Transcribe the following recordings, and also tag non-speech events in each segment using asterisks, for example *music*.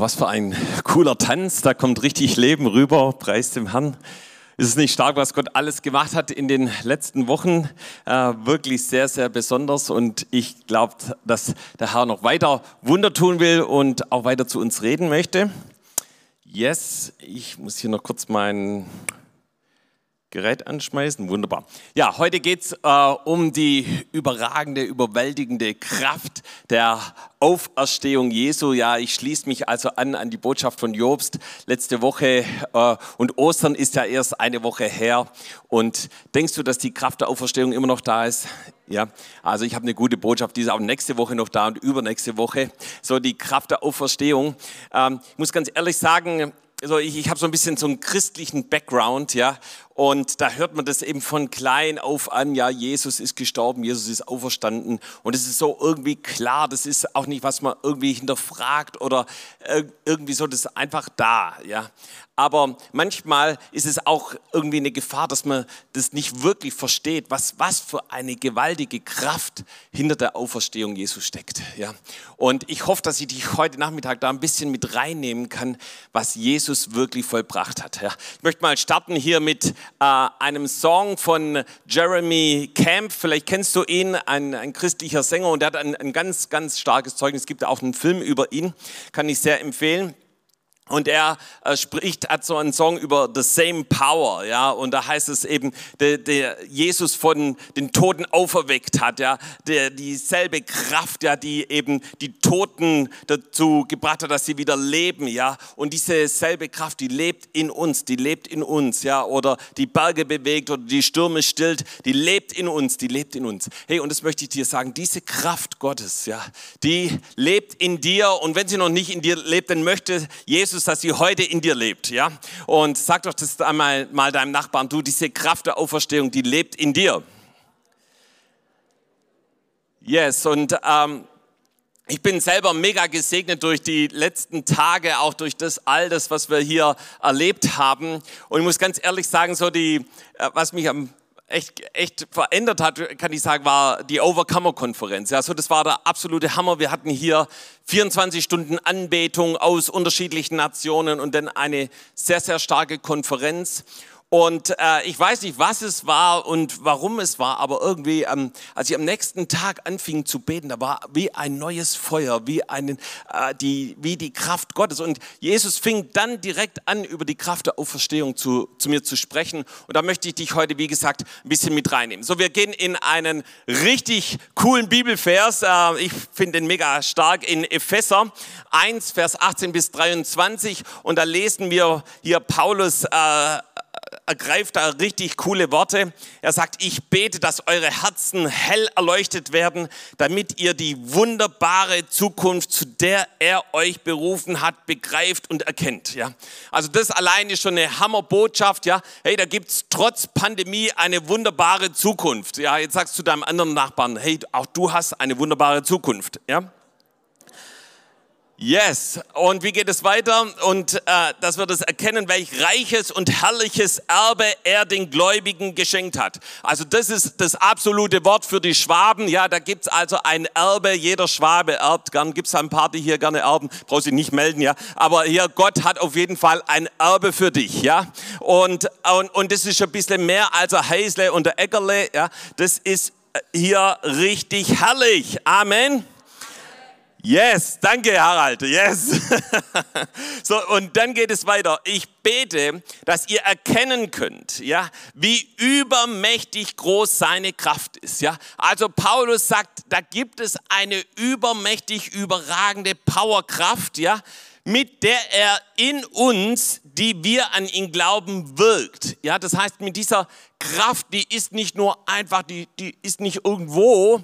was für ein cooler Tanz. Da kommt richtig Leben rüber. Preis dem Herrn. Ist es nicht stark, was Gott alles gemacht hat in den letzten Wochen? Äh, wirklich sehr, sehr besonders. Und ich glaube, dass der Herr noch weiter Wunder tun will und auch weiter zu uns reden möchte. Yes, ich muss hier noch kurz meinen Gerät anschmeißen. Wunderbar. Ja, heute geht's äh, um die überragende, überwältigende Kraft der Auferstehung Jesu. Ja, ich schließe mich also an an die Botschaft von Jobst letzte Woche. Äh, und Ostern ist ja erst eine Woche her. Und denkst du, dass die Kraft der Auferstehung immer noch da ist? Ja, also ich habe eine gute Botschaft, die ist auch nächste Woche noch da und übernächste Woche. So die Kraft der Auferstehung. Ähm, ich muss ganz ehrlich sagen, also ich, ich habe so ein bisschen so einen christlichen Background, ja, und da hört man das eben von klein auf an, ja, Jesus ist gestorben, Jesus ist auferstanden. Und es ist so irgendwie klar, das ist auch nicht, was man irgendwie hinterfragt oder irgendwie so, das ist einfach da, ja. Aber manchmal ist es auch irgendwie eine Gefahr, dass man das nicht wirklich versteht, was, was für eine gewaltige Kraft hinter der Auferstehung Jesu steckt. Ja. Und ich hoffe, dass ich dich heute Nachmittag da ein bisschen mit reinnehmen kann, was Jesus wirklich vollbracht hat. Ja. Ich möchte mal starten hier mit äh, einem Song von Jeremy Camp. Vielleicht kennst du ihn, ein, ein christlicher Sänger und der hat ein, ein ganz, ganz starkes Zeugnis. Es gibt auch einen Film über ihn, kann ich sehr empfehlen. Und er äh, spricht, hat so einen Song über the same power, ja, und da heißt es eben, der, der Jesus von den Toten auferweckt hat, ja, der dieselbe Kraft, ja, die eben die Toten dazu gebracht hat, dass sie wieder leben, ja, und diese selbe Kraft, die lebt in uns, die lebt in uns, ja, oder die Berge bewegt oder die Stürme stillt, die lebt in uns, die lebt in uns. Hey, und das möchte ich dir sagen, diese Kraft Gottes, ja, die lebt in dir. Und wenn sie noch nicht in dir lebt, dann möchte Jesus Jesus, dass sie heute in dir lebt, ja? Und sag doch das einmal mal deinem Nachbarn, du, diese Kraft der Auferstehung, die lebt in dir. Yes, und ähm, ich bin selber mega gesegnet durch die letzten Tage, auch durch das all das, was wir hier erlebt haben. Und ich muss ganz ehrlich sagen, so die, äh, was mich am echt, echt verändert hat, kann ich sagen, war die Overcomer-Konferenz. Also das war der absolute Hammer. Wir hatten hier 24 Stunden Anbetung aus unterschiedlichen Nationen und dann eine sehr, sehr starke Konferenz. Und äh, ich weiß nicht, was es war und warum es war, aber irgendwie, ähm, als ich am nächsten Tag anfing zu beten, da war wie ein neues Feuer, wie, einen, äh, die, wie die Kraft Gottes. Und Jesus fing dann direkt an, über die Kraft der Auferstehung zu, zu mir zu sprechen. Und da möchte ich dich heute, wie gesagt, ein bisschen mit reinnehmen. So, wir gehen in einen richtig coolen Bibelvers. Äh, ich finde den mega stark in Epheser 1, Vers 18 bis 23. Und da lesen wir hier Paulus äh, ergreift da richtig coole Worte. Er sagt, ich bete, dass eure Herzen hell erleuchtet werden, damit ihr die wunderbare Zukunft, zu der er euch berufen hat, begreift und erkennt. Ja? Also das allein ist schon eine Hammerbotschaft. Ja? Hey, da gibt es trotz Pandemie eine wunderbare Zukunft. Ja? Jetzt sagst du deinem anderen Nachbarn, hey, auch du hast eine wunderbare Zukunft. Ja? Yes. Und wie geht es weiter? Und äh, dass wir das erkennen, welch reiches und herrliches Erbe er den Gläubigen geschenkt hat. Also das ist das absolute Wort für die Schwaben. Ja, da gibt's also ein Erbe. Jeder Schwabe erbt gern. Gibt's ein paar, die hier gerne erben? Brauchst dich nicht melden, ja. Aber hier, Gott hat auf jeden Fall ein Erbe für dich, ja. Und, und, und das ist ein bisschen mehr als ein Heisle und ein Eckerle, ja. Das ist hier richtig herrlich. Amen. Yes, danke Harald, yes. *laughs* so, und dann geht es weiter. Ich bete, dass ihr erkennen könnt, ja, wie übermächtig groß seine Kraft ist, ja. Also Paulus sagt, da gibt es eine übermächtig überragende Powerkraft, ja, mit der er in uns, die wir an ihn glauben, wirkt. Ja, das heißt, mit dieser Kraft, die ist nicht nur einfach, die, die ist nicht irgendwo,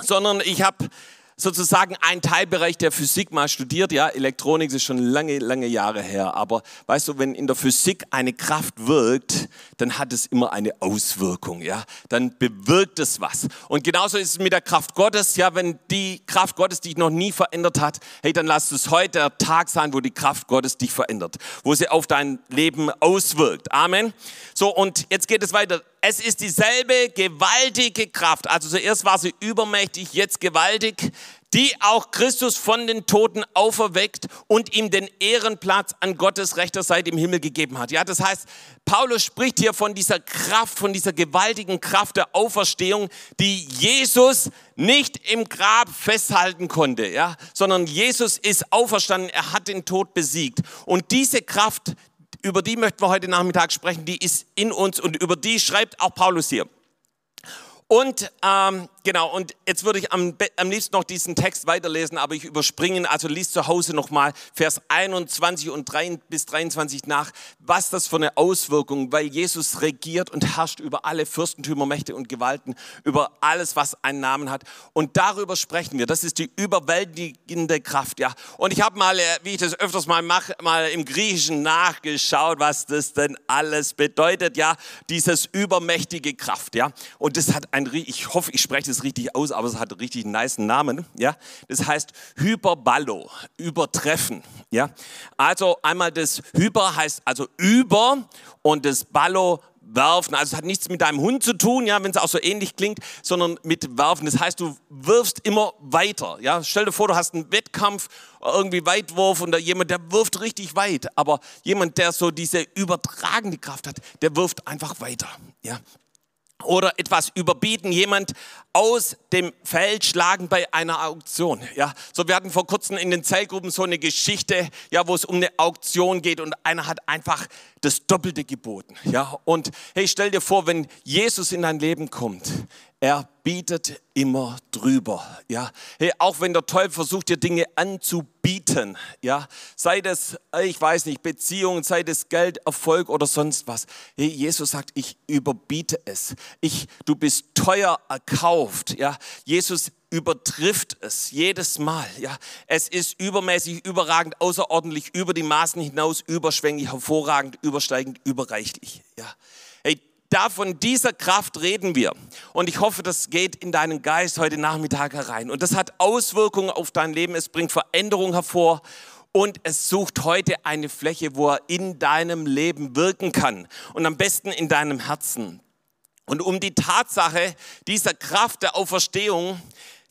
sondern ich habe sozusagen ein Teilbereich der Physik mal studiert. Ja, Elektronik ist schon lange, lange Jahre her. Aber weißt du, wenn in der Physik eine Kraft wirkt, dann hat es immer eine Auswirkung. Ja, dann bewirkt es was. Und genauso ist es mit der Kraft Gottes. Ja, wenn die Kraft Gottes dich noch nie verändert hat, hey, dann lass es heute der Tag sein, wo die Kraft Gottes dich verändert, wo sie auf dein Leben auswirkt. Amen. So, und jetzt geht es weiter. Es ist dieselbe gewaltige Kraft. Also zuerst war sie übermächtig, jetzt gewaltig, die auch Christus von den Toten auferweckt und ihm den Ehrenplatz an Gottes rechter Seite im Himmel gegeben hat. Ja, das heißt, Paulus spricht hier von dieser Kraft, von dieser gewaltigen Kraft der Auferstehung, die Jesus nicht im Grab festhalten konnte, ja, sondern Jesus ist auferstanden, er hat den Tod besiegt. Und diese Kraft, über die möchten wir heute Nachmittag sprechen, die ist in uns und über die schreibt auch Paulus hier. Und ähm, genau, und jetzt würde ich am, am liebsten noch diesen Text weiterlesen, aber ich überspringe ihn, also liest zu Hause nochmal Vers 21 und 3 bis 23 nach, was das für eine Auswirkung, weil Jesus regiert und herrscht über alle Fürstentümer, Mächte und Gewalten, über alles, was einen Namen hat. Und darüber sprechen wir. Das ist die überwältigende Kraft, ja. Und ich habe mal, äh, wie ich das öfters mal mache, mal im Griechischen nachgeschaut, was das denn alles bedeutet, ja. Dieses übermächtige Kraft, ja. Und das hat ein, ich hoffe, ich spreche das richtig aus, aber es hat einen richtig nice Namen. Ja? Das heißt Hyperballo, übertreffen. Ja? Also einmal das Hyper heißt also über und das Ballo werfen. Also es hat nichts mit deinem Hund zu tun, ja, wenn es auch so ähnlich klingt, sondern mit werfen. Das heißt, du wirfst immer weiter. Ja, stell dir vor, du hast einen Wettkampf, irgendwie Weitwurf und da jemand, der wirft richtig weit. Aber jemand, der so diese übertragende Kraft hat, der wirft einfach weiter. Ja, oder etwas überbieten, jemand aus dem Feld schlagen bei einer Auktion. Ja, so wir hatten vor kurzem in den Zellgruppen so eine Geschichte, ja, wo es um eine Auktion geht und einer hat einfach das Doppelte geboten. Ja, und hey, stell dir vor, wenn Jesus in dein Leben kommt, er bietet immer drüber. Ja, hey, auch wenn der Teufel versucht, dir Dinge anzubieten, ja, sei das, ich weiß nicht, Beziehungen, sei das Geld, Erfolg oder sonst was. Hey, Jesus sagt, ich überbiete es. Ich, du bist teuer erkauft. Ja, Jesus übertrifft es jedes Mal. Ja, es ist übermäßig, überragend, außerordentlich, über die Maßen hinaus, überschwänglich, hervorragend, übersteigend, überreichlich. Ja, hey, da von dieser Kraft reden wir. Und ich hoffe, das geht in deinen Geist heute Nachmittag herein. Und das hat Auswirkungen auf dein Leben. Es bringt Veränderung hervor. Und es sucht heute eine Fläche, wo er in deinem Leben wirken kann. Und am besten in deinem Herzen. Und um die Tatsache dieser Kraft der Auferstehung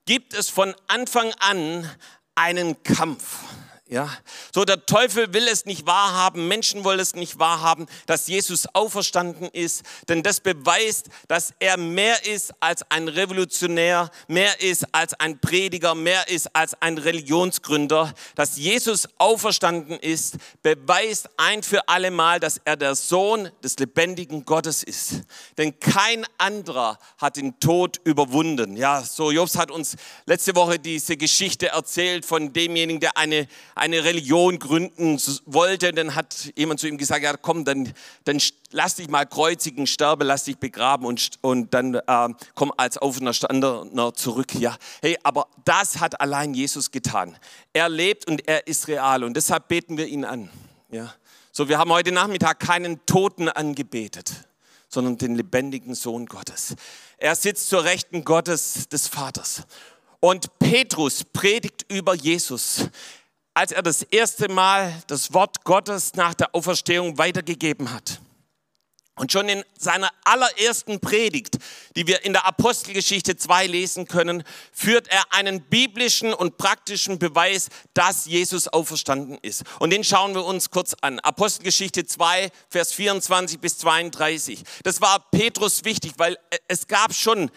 gibt es von Anfang an einen Kampf. Ja, so der Teufel will es nicht wahrhaben, Menschen wollen es nicht wahrhaben, dass Jesus auferstanden ist, denn das beweist, dass er mehr ist als ein Revolutionär, mehr ist als ein Prediger, mehr ist als ein Religionsgründer. Dass Jesus auferstanden ist, beweist ein für alle Mal, dass er der Sohn des lebendigen Gottes ist. Denn kein anderer hat den Tod überwunden. Ja, so Jobs hat uns letzte Woche diese Geschichte erzählt von demjenigen, der eine eine Religion gründen wollte, dann hat jemand zu ihm gesagt, ja komm, dann, dann lass dich mal kreuzigen, sterbe, lass dich begraben und, und dann äh, komm als Auferstandener zurück. Ja, hey, aber das hat allein Jesus getan. Er lebt und er ist real und deshalb beten wir ihn an. Ja, so wir haben heute Nachmittag keinen Toten angebetet, sondern den lebendigen Sohn Gottes. Er sitzt zur Rechten Gottes des Vaters. Und Petrus predigt über Jesus als er das erste Mal das Wort Gottes nach der Auferstehung weitergegeben hat. Und schon in seiner allerersten Predigt, die wir in der Apostelgeschichte 2 lesen können, führt er einen biblischen und praktischen Beweis, dass Jesus auferstanden ist. Und den schauen wir uns kurz an. Apostelgeschichte 2, Vers 24 bis 32. Das war Petrus wichtig, weil es gab schon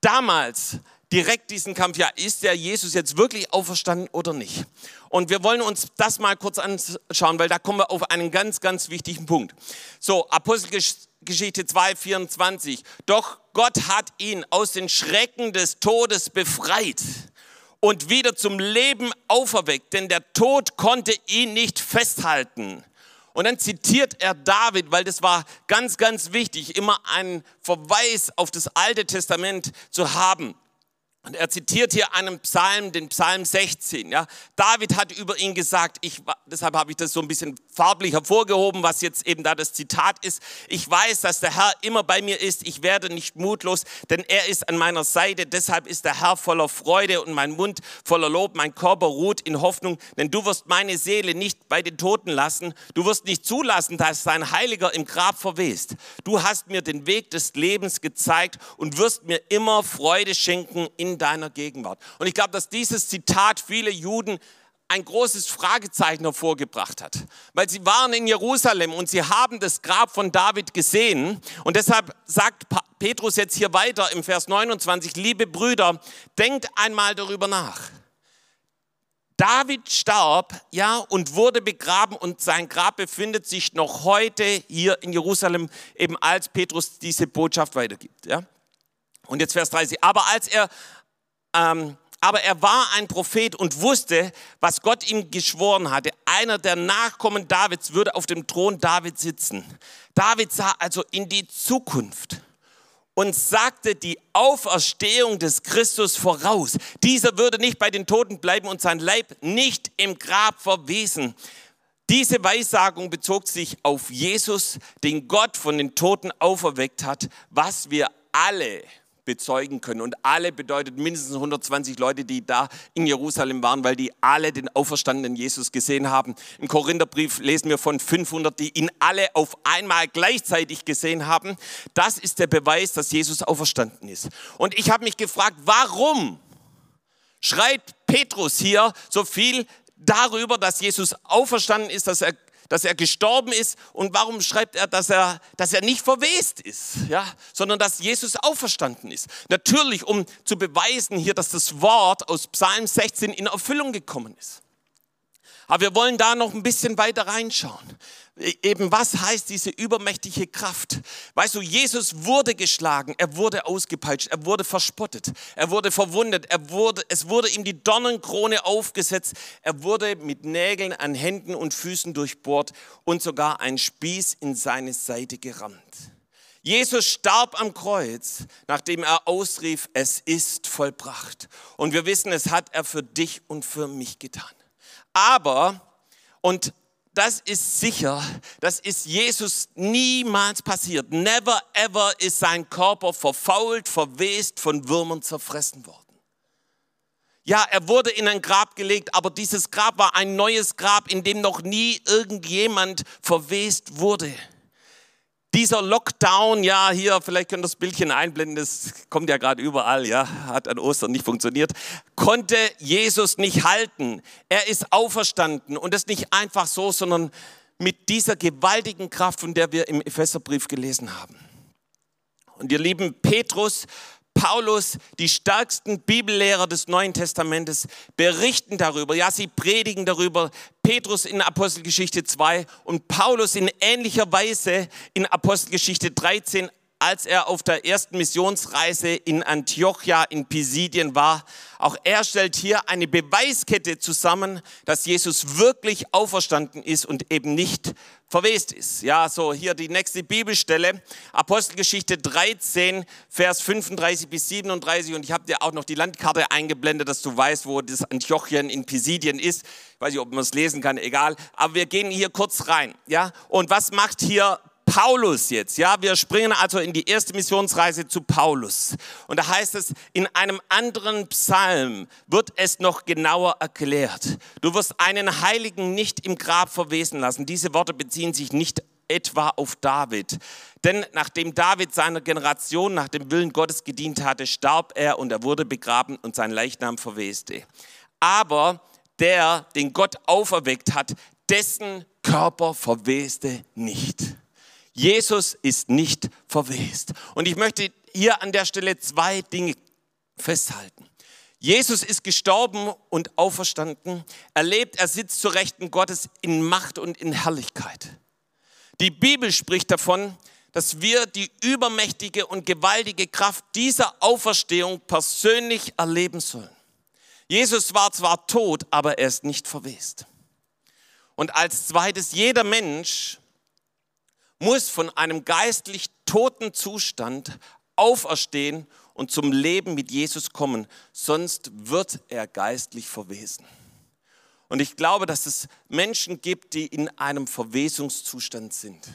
damals direkt diesen Kampf, ja, ist der Jesus jetzt wirklich auferstanden oder nicht? Und wir wollen uns das mal kurz anschauen, weil da kommen wir auf einen ganz, ganz wichtigen Punkt. So, Apostelgeschichte 2, 24. Doch Gott hat ihn aus den Schrecken des Todes befreit und wieder zum Leben auferweckt, denn der Tod konnte ihn nicht festhalten. Und dann zitiert er David, weil das war ganz, ganz wichtig, immer einen Verweis auf das Alte Testament zu haben. Und er zitiert hier einen Psalm, den Psalm 16. Ja. David hat über ihn gesagt, ich, deshalb habe ich das so ein bisschen farblich hervorgehoben, was jetzt eben da das Zitat ist. Ich weiß, dass der Herr immer bei mir ist. Ich werde nicht mutlos, denn er ist an meiner Seite. Deshalb ist der Herr voller Freude und mein Mund voller Lob. Mein Körper ruht in Hoffnung, denn du wirst meine Seele nicht bei den Toten lassen. Du wirst nicht zulassen, dass sein Heiliger im Grab verwest. Du hast mir den Weg des Lebens gezeigt und wirst mir immer Freude schenken in in deiner Gegenwart. Und ich glaube, dass dieses Zitat viele Juden ein großes Fragezeichen hervorgebracht hat, weil sie waren in Jerusalem und sie haben das Grab von David gesehen und deshalb sagt Petrus jetzt hier weiter im Vers 29, liebe Brüder, denkt einmal darüber nach. David starb, ja, und wurde begraben und sein Grab befindet sich noch heute hier in Jerusalem, eben als Petrus diese Botschaft weitergibt, ja. Und jetzt Vers 30. Aber als er ähm, aber er war ein Prophet und wusste, was Gott ihm geschworen hatte. Einer der Nachkommen Davids würde auf dem Thron Davids sitzen. David sah also in die Zukunft und sagte die Auferstehung des Christus voraus. Dieser würde nicht bei den Toten bleiben und sein Leib nicht im Grab verwesen. Diese Weissagung bezog sich auf Jesus, den Gott von den Toten auferweckt hat, was wir alle bezeugen können. Und alle bedeutet mindestens 120 Leute, die da in Jerusalem waren, weil die alle den auferstandenen Jesus gesehen haben. Im Korintherbrief lesen wir von 500, die ihn alle auf einmal gleichzeitig gesehen haben. Das ist der Beweis, dass Jesus auferstanden ist. Und ich habe mich gefragt, warum schreibt Petrus hier so viel darüber, dass Jesus auferstanden ist, dass er dass er gestorben ist und warum schreibt er, dass er, dass er nicht verwest ist, ja, sondern dass Jesus auferstanden ist. Natürlich, um zu beweisen hier, dass das Wort aus Psalm 16 in Erfüllung gekommen ist. Aber wir wollen da noch ein bisschen weiter reinschauen. E, eben was heißt diese übermächtige Kraft? Weißt du, Jesus wurde geschlagen, er wurde ausgepeitscht, er wurde verspottet, er wurde verwundet, er wurde, es wurde ihm die Dornenkrone aufgesetzt, er wurde mit Nägeln an Händen und Füßen durchbohrt und sogar ein Spieß in seine Seite gerammt. Jesus starb am Kreuz, nachdem er ausrief, es ist vollbracht. Und wir wissen, es hat er für dich und für mich getan. Aber, und das ist sicher, das ist Jesus niemals passiert. Never ever ist sein Körper verfault, verwest, von Würmern zerfressen worden. Ja, er wurde in ein Grab gelegt, aber dieses Grab war ein neues Grab, in dem noch nie irgendjemand verwest wurde. Dieser Lockdown, ja, hier, vielleicht könnt ihr das Bildchen einblenden, das kommt ja gerade überall, ja, hat an Ostern nicht funktioniert, konnte Jesus nicht halten. Er ist auferstanden und das nicht einfach so, sondern mit dieser gewaltigen Kraft, von der wir im Epheserbrief gelesen haben. Und ihr lieben Petrus Paulus, die stärksten Bibellehrer des Neuen Testamentes, berichten darüber. Ja, sie predigen darüber. Petrus in Apostelgeschichte 2 und Paulus in ähnlicher Weise in Apostelgeschichte 13 als er auf der ersten Missionsreise in Antiochia in Pisidien war. Auch er stellt hier eine Beweiskette zusammen, dass Jesus wirklich auferstanden ist und eben nicht verwest ist. Ja, so hier die nächste Bibelstelle, Apostelgeschichte 13, Vers 35 bis 37 und ich habe dir auch noch die Landkarte eingeblendet, dass du weißt, wo das Antiochien in Pisidien ist. Ich weiß nicht, ob man es lesen kann, egal. Aber wir gehen hier kurz rein. Ja, und was macht hier Paulus jetzt, ja, wir springen also in die erste Missionsreise zu Paulus. Und da heißt es, in einem anderen Psalm wird es noch genauer erklärt. Du wirst einen Heiligen nicht im Grab verwesen lassen. Diese Worte beziehen sich nicht etwa auf David. Denn nachdem David seiner Generation nach dem Willen Gottes gedient hatte, starb er und er wurde begraben und sein Leichnam verweste. Aber der, den Gott auferweckt hat, dessen Körper verweste nicht. Jesus ist nicht verwest. Und ich möchte hier an der Stelle zwei Dinge festhalten. Jesus ist gestorben und auferstanden. Er lebt, er sitzt zur Rechten Gottes in Macht und in Herrlichkeit. Die Bibel spricht davon, dass wir die übermächtige und gewaltige Kraft dieser Auferstehung persönlich erleben sollen. Jesus war zwar tot, aber er ist nicht verwest. Und als zweites, jeder Mensch muss von einem geistlich toten Zustand auferstehen und zum Leben mit Jesus kommen, sonst wird er geistlich verwesen. Und ich glaube, dass es Menschen gibt, die in einem Verwesungszustand sind,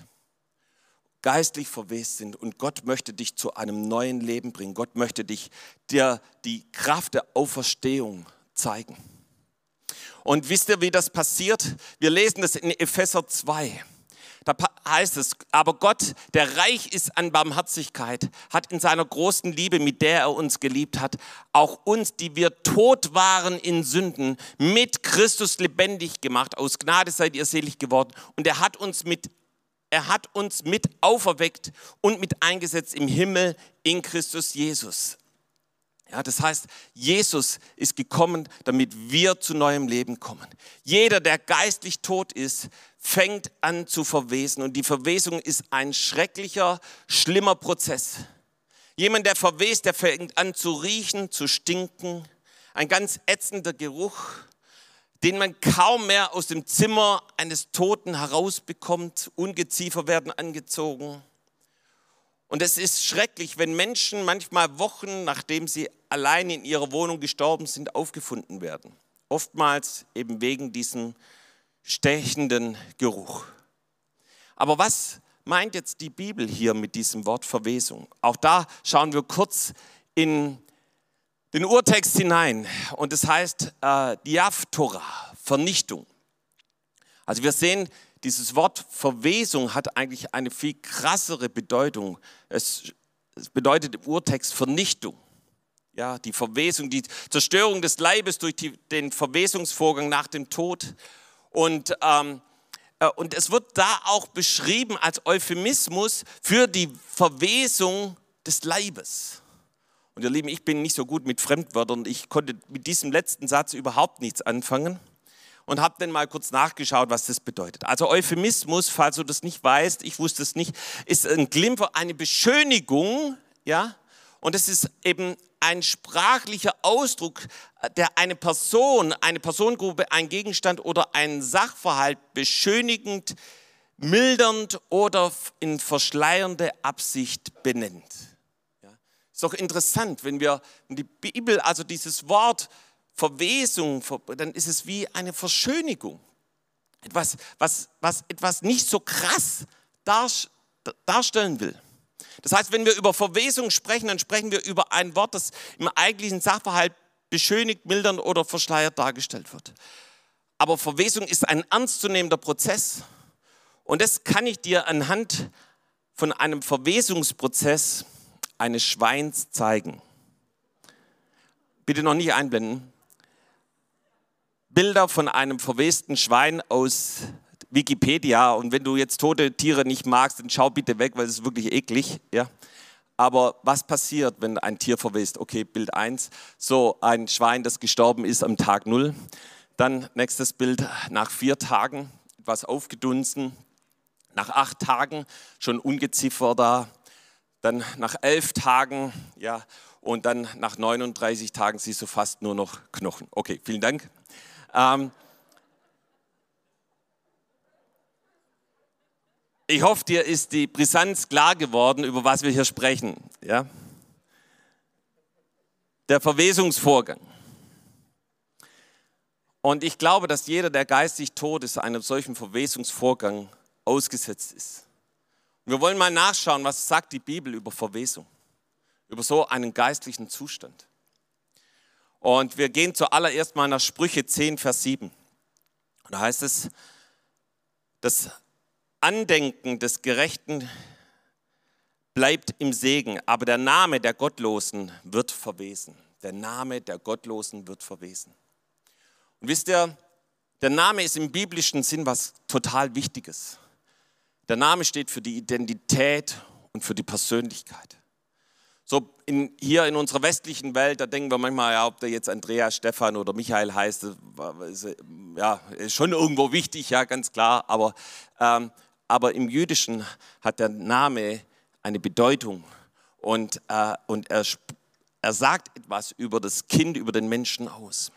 geistlich verwest sind und Gott möchte dich zu einem neuen Leben bringen. Gott möchte dich dir die Kraft der Auferstehung zeigen. Und wisst ihr, wie das passiert? Wir lesen das in Epheser 2. Heißt es, aber Gott, der reich ist an Barmherzigkeit, hat in seiner großen Liebe, mit der er uns geliebt hat, auch uns, die wir tot waren in Sünden, mit Christus lebendig gemacht. Aus Gnade seid ihr selig geworden. Und er hat uns mit er hat uns mit auferweckt und mit eingesetzt im Himmel in Christus Jesus. Ja, das heißt, Jesus ist gekommen, damit wir zu neuem Leben kommen. Jeder, der geistlich tot ist, fängt an zu verwesen. Und die Verwesung ist ein schrecklicher, schlimmer Prozess. Jemand, der verwest, der fängt an zu riechen, zu stinken. Ein ganz ätzender Geruch, den man kaum mehr aus dem Zimmer eines Toten herausbekommt. Ungeziefer werden angezogen. Und es ist schrecklich, wenn Menschen manchmal Wochen, nachdem sie allein in ihrer Wohnung gestorben sind, aufgefunden werden. Oftmals eben wegen diesem stechenden Geruch. Aber was meint jetzt die Bibel hier mit diesem Wort Verwesung? Auch da schauen wir kurz in den Urtext hinein. Und es heißt äh, Diaphtora, Vernichtung. Also wir sehen, dieses Wort Verwesung hat eigentlich eine viel krassere Bedeutung. Es, es bedeutet im Urtext Vernichtung. Ja, die Verwesung, die Zerstörung des Leibes durch die, den Verwesungsvorgang nach dem Tod. Und, ähm, äh, und es wird da auch beschrieben als Euphemismus für die Verwesung des Leibes. Und ihr Lieben, ich bin nicht so gut mit Fremdwörtern. Ich konnte mit diesem letzten Satz überhaupt nichts anfangen und habe dann mal kurz nachgeschaut, was das bedeutet. Also Euphemismus, falls du das nicht weißt, ich wusste es nicht, ist ein Glimper, eine Beschönigung, ja, und es ist eben ein sprachlicher Ausdruck, der eine Person, eine Personengruppe, ein Gegenstand oder einen Sachverhalt beschönigend, mildernd oder in verschleiernde Absicht benennt. Ja. Ist doch interessant, wenn wir die Bibel, also dieses Wort Verwesung, dann ist es wie eine Verschönigung. Etwas, was, was etwas nicht so krass darstellen will. Das heißt, wenn wir über Verwesung sprechen, dann sprechen wir über ein Wort, das im eigentlichen Sachverhalt beschönigt, mildern oder verschleiert dargestellt wird. Aber Verwesung ist ein ernstzunehmender Prozess. Und das kann ich dir anhand von einem Verwesungsprozess eines Schweins zeigen. Bitte noch nicht einblenden. Bilder von einem verwesten Schwein aus Wikipedia. Und wenn du jetzt tote Tiere nicht magst, dann schau bitte weg, weil es ist wirklich eklig. Ja? Aber was passiert, wenn ein Tier verwest? Okay, Bild 1. So ein Schwein, das gestorben ist am Tag 0. Dann nächstes Bild nach vier Tagen, etwas aufgedunsen. Nach acht Tagen schon Ungeziefer da. Dann nach elf Tagen, ja, und dann nach 39 Tagen siehst du fast nur noch Knochen. Okay, vielen Dank. Ähm, ich hoffe, dir ist die Brisanz klar geworden, über was wir hier sprechen. Ja? Der Verwesungsvorgang. Und ich glaube, dass jeder, der geistig tot ist, einem solchen Verwesungsvorgang ausgesetzt ist. Wir wollen mal nachschauen, was sagt die Bibel über Verwesung, über so einen geistlichen Zustand. Und wir gehen zuallererst mal nach Sprüche 10, Vers 7. da heißt es, das Andenken des Gerechten bleibt im Segen, aber der Name der Gottlosen wird verwesen. Der Name der Gottlosen wird verwesen. Und wisst ihr, der Name ist im biblischen Sinn was total Wichtiges. Der Name steht für die Identität und für die Persönlichkeit. So in, hier in unserer westlichen Welt, da denken wir manchmal, ja, ob der jetzt Andreas, Stefan oder Michael heißt, ist, ja, ist schon irgendwo wichtig, ja, ganz klar. Aber, ähm, aber im Jüdischen hat der Name eine Bedeutung und, äh, und er, er sagt etwas über das Kind, über den Menschen aus.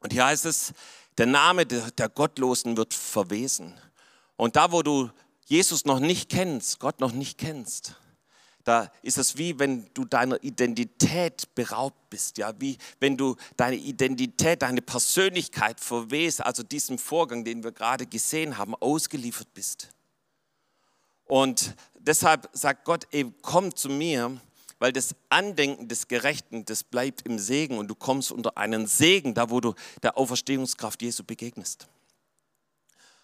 Und hier heißt es, der Name der, der Gottlosen wird verwesen. Und da, wo du Jesus noch nicht kennst, Gott noch nicht kennst, da ist es wie wenn du deiner Identität beraubt bist, ja, wie wenn du deine Identität, deine Persönlichkeit verwehst, also diesem Vorgang, den wir gerade gesehen haben, ausgeliefert bist. Und deshalb sagt Gott, ey, komm zu mir, weil das Andenken des Gerechten, das bleibt im Segen und du kommst unter einen Segen, da wo du der Auferstehungskraft Jesu begegnest.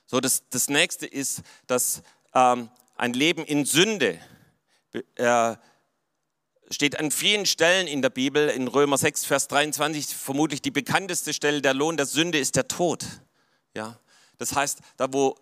So, das, das nächste ist, dass ähm, ein Leben in Sünde äh, steht an vielen Stellen in der Bibel, in Römer 6, Vers 23, vermutlich die bekannteste Stelle, der Lohn der Sünde ist der Tod. Ja? Das heißt, da wo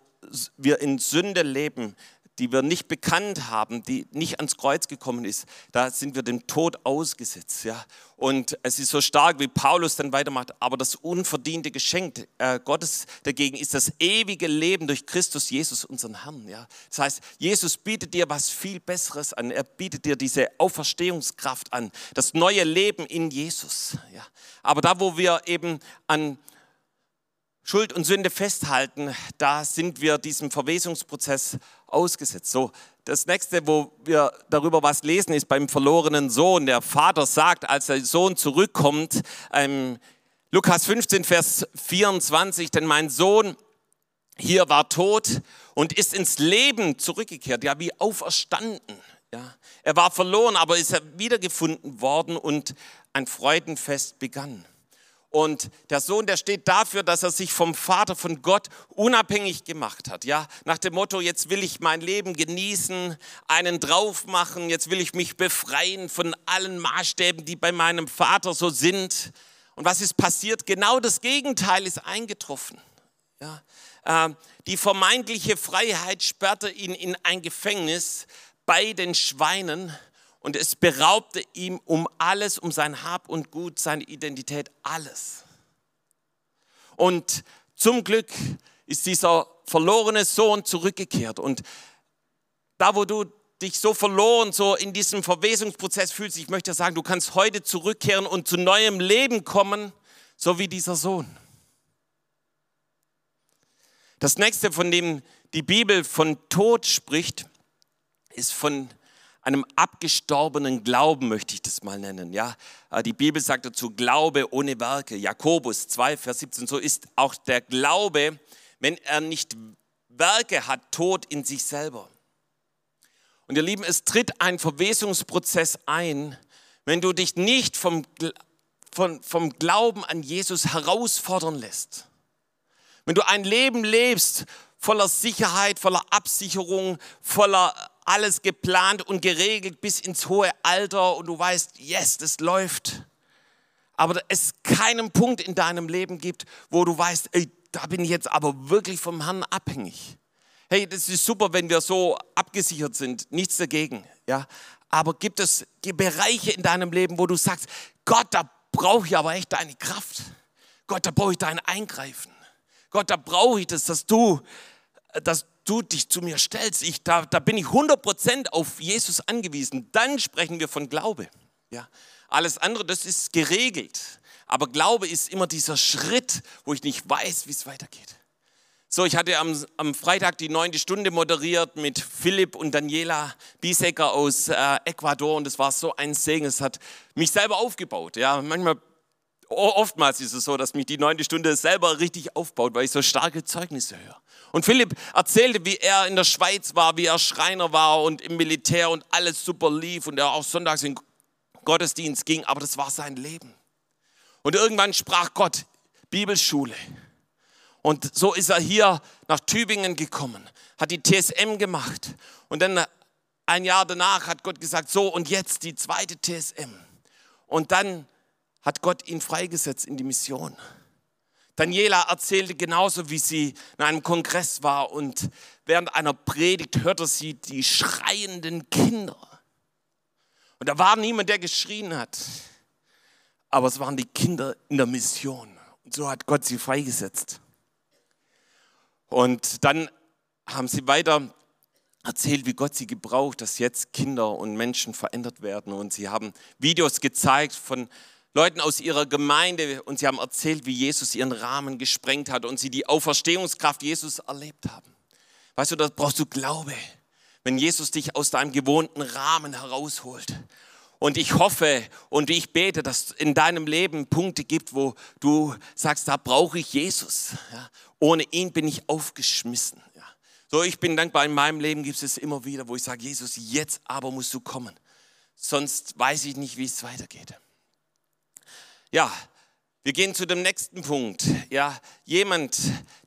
wir in Sünde leben, die wir nicht bekannt haben, die nicht ans Kreuz gekommen ist, da sind wir dem Tod ausgesetzt. Ja? Und es ist so stark, wie Paulus dann weitermacht, aber das unverdiente Geschenk äh, Gottes dagegen ist das ewige Leben durch Christus Jesus, unseren Herrn. Ja? Das heißt, Jesus bietet dir was viel Besseres an. Er bietet dir diese Auferstehungskraft an, das neue Leben in Jesus. Ja? Aber da, wo wir eben an Schuld und Sünde festhalten, da sind wir diesem Verwesungsprozess ausgesetzt. So, das nächste, wo wir darüber was lesen, ist beim verlorenen Sohn. Der Vater sagt, als der Sohn zurückkommt, ähm, Lukas 15, Vers 24, denn mein Sohn hier war tot und ist ins Leben zurückgekehrt, ja, wie auferstanden. Ja. Er war verloren, aber ist er wiedergefunden worden und ein Freudenfest begann. Und der Sohn, der steht dafür, dass er sich vom Vater, von Gott unabhängig gemacht hat. Ja, nach dem Motto, jetzt will ich mein Leben genießen, einen drauf machen, jetzt will ich mich befreien von allen Maßstäben, die bei meinem Vater so sind. Und was ist passiert? Genau das Gegenteil ist eingetroffen. Ja, äh, die vermeintliche Freiheit sperrte ihn in ein Gefängnis bei den Schweinen und es beraubte ihm um alles, um sein Hab und Gut, seine Identität, alles. Und zum Glück ist dieser verlorene Sohn zurückgekehrt. Und da, wo du dich so verloren, so in diesem Verwesungsprozess fühlst, ich möchte sagen, du kannst heute zurückkehren und zu neuem Leben kommen, so wie dieser Sohn. Das nächste, von dem die Bibel von Tod spricht, ist von einem abgestorbenen Glauben, möchte ich das mal nennen. Ja, äh, die Bibel sagt dazu Glaube ohne Werke. Jakobus 2, Vers 17. So ist auch der Glaube, wenn er nicht Werke hat, tot in sich selber. Und ihr Lieben, es tritt ein Verwesungsprozess ein, wenn du dich nicht vom, vom, vom Glauben an Jesus herausfordern lässt. Wenn du ein Leben lebst voller Sicherheit, voller Absicherung, voller alles geplant und geregelt bis ins hohe Alter und du weißt, yes, das läuft. Aber es keinen Punkt in deinem Leben gibt, wo du weißt, ey, da bin ich jetzt aber wirklich vom Herrn abhängig. Hey, das ist super, wenn wir so abgesichert sind, nichts dagegen, ja. Aber gibt es Bereiche in deinem Leben, wo du sagst, Gott, da brauche ich aber echt deine Kraft. Gott, da brauche ich dein Eingreifen. Gott, da brauche ich das, dass du, dass du dich zu mir stellst, ich, da, da bin ich 100% auf Jesus angewiesen, dann sprechen wir von Glaube. Ja. Alles andere, das ist geregelt. Aber Glaube ist immer dieser Schritt, wo ich nicht weiß, wie es weitergeht. So, ich hatte am, am Freitag die neunte Stunde moderiert mit Philipp und Daniela Biesecker aus äh, Ecuador und es war so ein Segen. Es hat mich selber aufgebaut. Ja, manchmal, oftmals ist es so, dass mich die neunte Stunde selber richtig aufbaut, weil ich so starke Zeugnisse höre. Und Philipp erzählte, wie er in der Schweiz war, wie er Schreiner war und im Militär und alles super lief und er auch sonntags in Gottesdienst ging, aber das war sein Leben. Und irgendwann sprach Gott, Bibelschule. Und so ist er hier nach Tübingen gekommen, hat die TSM gemacht. Und dann ein Jahr danach hat Gott gesagt, so und jetzt die zweite TSM. Und dann hat Gott ihn freigesetzt in die Mission. Daniela erzählte genauso, wie sie in einem Kongress war und während einer Predigt hörte sie die schreienden Kinder. Und da war niemand, der geschrien hat, aber es waren die Kinder in der Mission. Und so hat Gott sie freigesetzt. Und dann haben sie weiter erzählt, wie Gott sie gebraucht, dass jetzt Kinder und Menschen verändert werden. Und sie haben Videos gezeigt von Leuten aus ihrer Gemeinde und sie haben erzählt, wie Jesus ihren Rahmen gesprengt hat und sie die Auferstehungskraft Jesus erlebt haben. Weißt du, da brauchst du Glaube, wenn Jesus dich aus deinem gewohnten Rahmen herausholt. Und ich hoffe und ich bete, dass es in deinem Leben Punkte gibt, wo du sagst, da brauche ich Jesus. Ja, ohne ihn bin ich aufgeschmissen. Ja. So, ich bin dankbar, in meinem Leben gibt es immer wieder, wo ich sage, Jesus, jetzt aber musst du kommen. Sonst weiß ich nicht, wie es weitergeht. Ja, Wir gehen zu dem nächsten Punkt. Ja, jemand,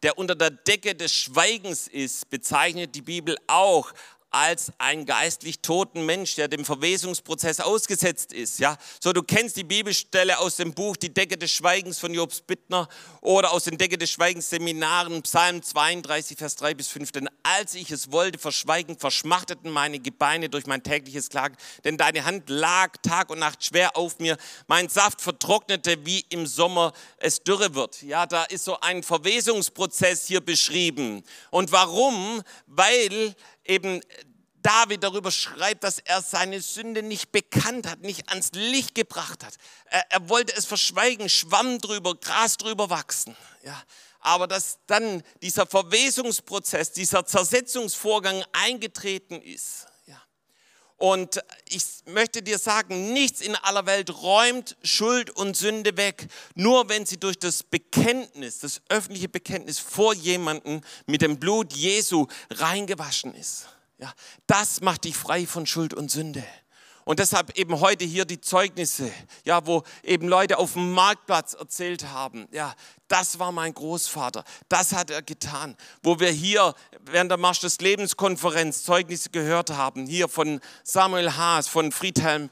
der unter der Decke des Schweigens ist, bezeichnet die Bibel auch als ein geistlich toten Mensch, der dem Verwesungsprozess ausgesetzt ist. Ja, so du kennst die Bibelstelle aus dem Buch Die Decke des Schweigens von Jobs Bittner oder aus den Decke des Schweigens Seminaren Psalm 32 Vers 3 bis 5. Denn als ich es wollte verschweigen, verschmachteten meine Gebeine durch mein tägliches Klagen, denn deine Hand lag Tag und Nacht schwer auf mir. Mein Saft vertrocknete, wie im Sommer es dürre wird. Ja, da ist so ein Verwesungsprozess hier beschrieben. Und warum? Weil eben David darüber schreibt, dass er seine Sünde nicht bekannt hat, nicht ans Licht gebracht hat. Er, er wollte es verschweigen, Schwamm drüber, Gras drüber wachsen. Ja, aber dass dann dieser Verwesungsprozess, dieser Zersetzungsvorgang eingetreten ist. Und ich möchte dir sagen, nichts in aller Welt räumt Schuld und Sünde weg, nur wenn sie durch das Bekenntnis, das öffentliche Bekenntnis vor jemanden mit dem Blut Jesu reingewaschen ist. Ja, das macht dich frei von Schuld und Sünde. Und deshalb eben heute hier die Zeugnisse, ja, wo eben Leute auf dem Marktplatz erzählt haben, ja, das war mein Großvater, das hat er getan. Wo wir hier während der Marsch des Lebenskonferenz Zeugnisse gehört haben, hier von Samuel Haas, von Friedhelm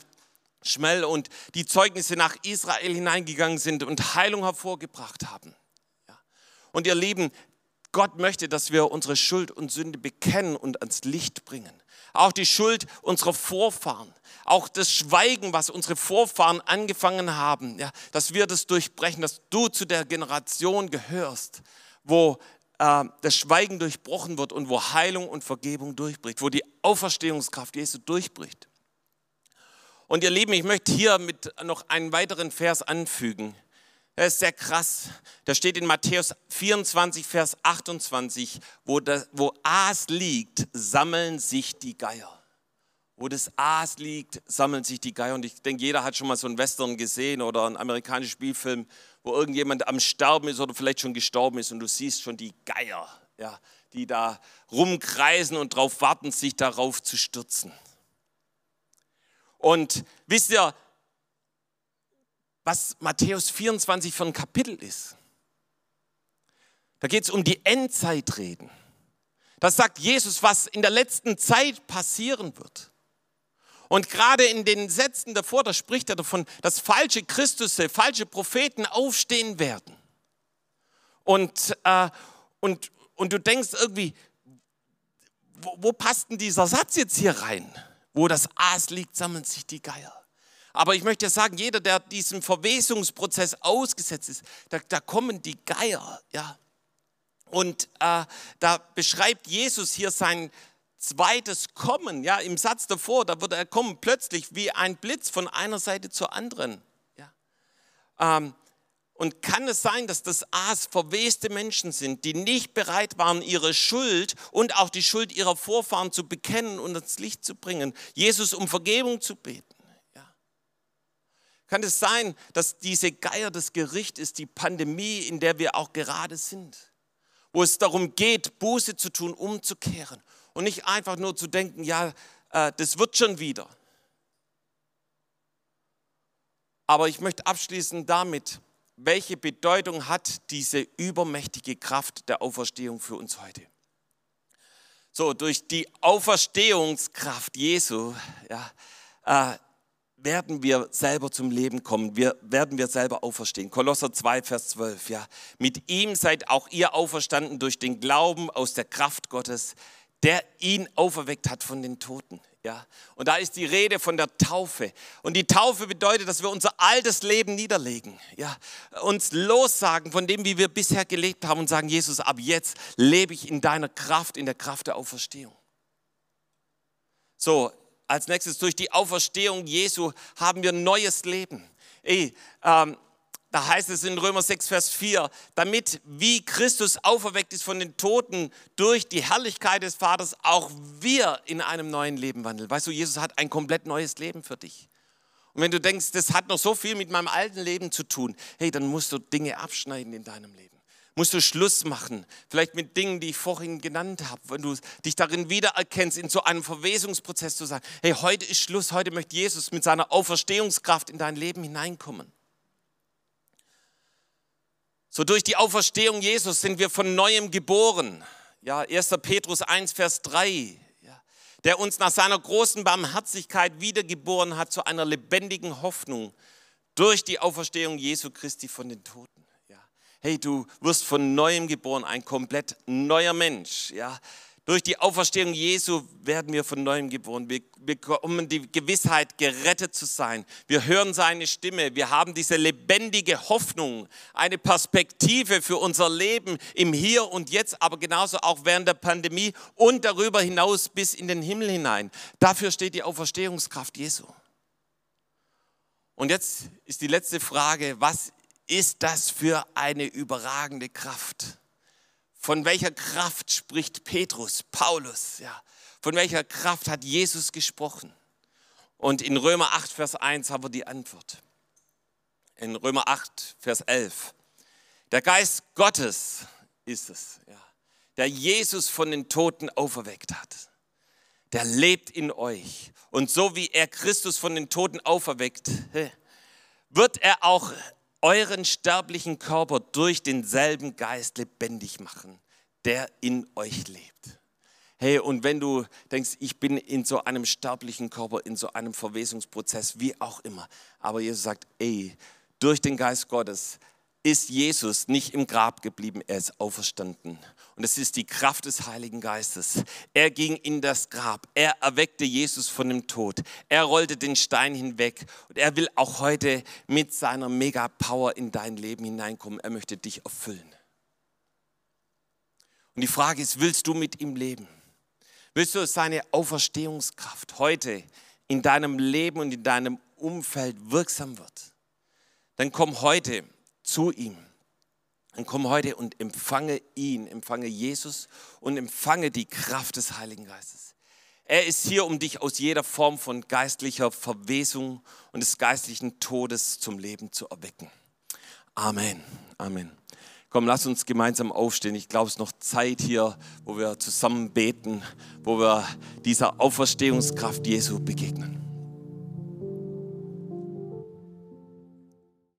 Schmell und die Zeugnisse nach Israel hineingegangen sind und Heilung hervorgebracht haben. Ja. Und ihr Lieben, Gott möchte, dass wir unsere Schuld und Sünde bekennen und ans Licht bringen. Auch die Schuld unserer Vorfahren auch das Schweigen, was unsere Vorfahren angefangen haben, ja, dass wir das durchbrechen, dass du zu der Generation gehörst, wo äh, das Schweigen durchbrochen wird und wo Heilung und Vergebung durchbricht, wo die Auferstehungskraft Jesu durchbricht. Und ihr Lieben, ich möchte hier mit noch einen weiteren Vers anfügen. Er ist sehr krass. Da steht in Matthäus 24, Vers 28, wo, das, wo Aas liegt, sammeln sich die Geier wo das Aas liegt, sammeln sich die Geier. Und ich denke, jeder hat schon mal so einen Western gesehen oder einen amerikanischen Spielfilm, wo irgendjemand am Sterben ist oder vielleicht schon gestorben ist und du siehst schon die Geier, ja, die da rumkreisen und darauf warten, sich darauf zu stürzen. Und wisst ihr, was Matthäus 24 für ein Kapitel ist? Da geht es um die Endzeitreden. Das sagt Jesus, was in der letzten Zeit passieren wird. Und gerade in den Sätzen davor, da spricht er davon, dass falsche Christusse, falsche Propheten aufstehen werden. Und, äh, und, und du denkst irgendwie, wo, wo passt denn dieser Satz jetzt hier rein? Wo das Aas liegt, sammeln sich die Geier. Aber ich möchte sagen, jeder, der diesem Verwesungsprozess ausgesetzt ist, da, da kommen die Geier. Ja. Und äh, da beschreibt Jesus hier sein, zweites Kommen, ja, im Satz davor, da wird er kommen plötzlich wie ein Blitz von einer Seite zur anderen. Ja. Ähm, und kann es sein, dass das Aas verweste Menschen sind, die nicht bereit waren, ihre Schuld und auch die Schuld ihrer Vorfahren zu bekennen und ins Licht zu bringen, Jesus um Vergebung zu beten? Kann es sein, dass diese Geier des Gerichts ist, die Pandemie, in der wir auch gerade sind, wo es darum geht, Buße zu tun, umzukehren und nicht einfach nur zu denken, ja, äh, das wird schon wieder. Aber ich möchte abschließen damit, welche Bedeutung hat diese übermächtige Kraft der Auferstehung für uns heute? So, durch die Auferstehungskraft Jesu ja, äh, werden wir selber zum Leben kommen, wir, werden wir selber auferstehen. Kolosser 2, Vers 12, ja. Mit ihm seid auch ihr auferstanden durch den Glauben aus der Kraft Gottes, der ihn auferweckt hat von den Toten. Ja, und da ist die Rede von der Taufe. Und die Taufe bedeutet, dass wir unser altes Leben niederlegen. Ja, uns lossagen von dem, wie wir bisher gelebt haben und sagen, Jesus, ab jetzt lebe ich in deiner Kraft, in der Kraft der Auferstehung. So, als nächstes, durch die Auferstehung Jesu haben wir neues Leben. Ey, ähm, da heißt es in Römer 6, Vers 4, damit wie Christus auferweckt ist von den Toten durch die Herrlichkeit des Vaters, auch wir in einem neuen Leben wandeln. Weißt du, Jesus hat ein komplett neues Leben für dich. Und wenn du denkst, das hat noch so viel mit meinem alten Leben zu tun, hey, dann musst du Dinge abschneiden in deinem Leben. Musst du Schluss machen, vielleicht mit Dingen, die ich vorhin genannt habe, wenn du dich darin wiedererkennst, in so einem Verwesungsprozess zu sagen, hey, heute ist Schluss, heute möchte Jesus mit seiner Auferstehungskraft in dein Leben hineinkommen. So durch die Auferstehung Jesus sind wir von neuem geboren. Ja, 1. Petrus 1, Vers 3. Ja, der uns nach seiner großen Barmherzigkeit wiedergeboren hat zu einer lebendigen Hoffnung durch die Auferstehung Jesu Christi von den Toten. Hey, du wirst von neuem geboren, ein komplett neuer Mensch. Ja. Durch die Auferstehung Jesu werden wir von neuem geboren. Wir bekommen die Gewissheit, gerettet zu sein. Wir hören seine Stimme. Wir haben diese lebendige Hoffnung, eine Perspektive für unser Leben im Hier und Jetzt, aber genauso auch während der Pandemie und darüber hinaus bis in den Himmel hinein. Dafür steht die Auferstehungskraft Jesu. Und jetzt ist die letzte Frage, was ist das für eine überragende Kraft? Von welcher Kraft spricht Petrus, Paulus? Ja. Von welcher Kraft hat Jesus gesprochen? Und in Römer 8, Vers 1 haben wir die Antwort. In Römer 8, Vers 11. Der Geist Gottes ist es, ja, der Jesus von den Toten auferweckt hat. Der lebt in euch. Und so wie er Christus von den Toten auferweckt, wird er auch euren sterblichen Körper durch denselben Geist lebendig machen, der in euch lebt. Hey, und wenn du denkst, ich bin in so einem sterblichen Körper, in so einem Verwesungsprozess, wie auch immer, aber Jesus sagt, ey, durch den Geist Gottes ist Jesus nicht im Grab geblieben, er ist auferstanden. Und es ist die Kraft des Heiligen Geistes. Er ging in das Grab, er erweckte Jesus von dem Tod, er rollte den Stein hinweg und er will auch heute mit seiner Mega-Power in dein Leben hineinkommen. Er möchte dich erfüllen. Und die Frage ist, willst du mit ihm leben? Willst du seine Auferstehungskraft heute in deinem Leben und in deinem Umfeld wirksam wird? Dann komm heute zu ihm. Dann komm heute und empfange ihn, empfange Jesus und empfange die Kraft des Heiligen Geistes. Er ist hier, um dich aus jeder Form von geistlicher Verwesung und des geistlichen Todes zum Leben zu erwecken. Amen. Amen. Komm, lass uns gemeinsam aufstehen. Ich glaube, es ist noch Zeit hier, wo wir zusammen beten, wo wir dieser Auferstehungskraft Jesu begegnen.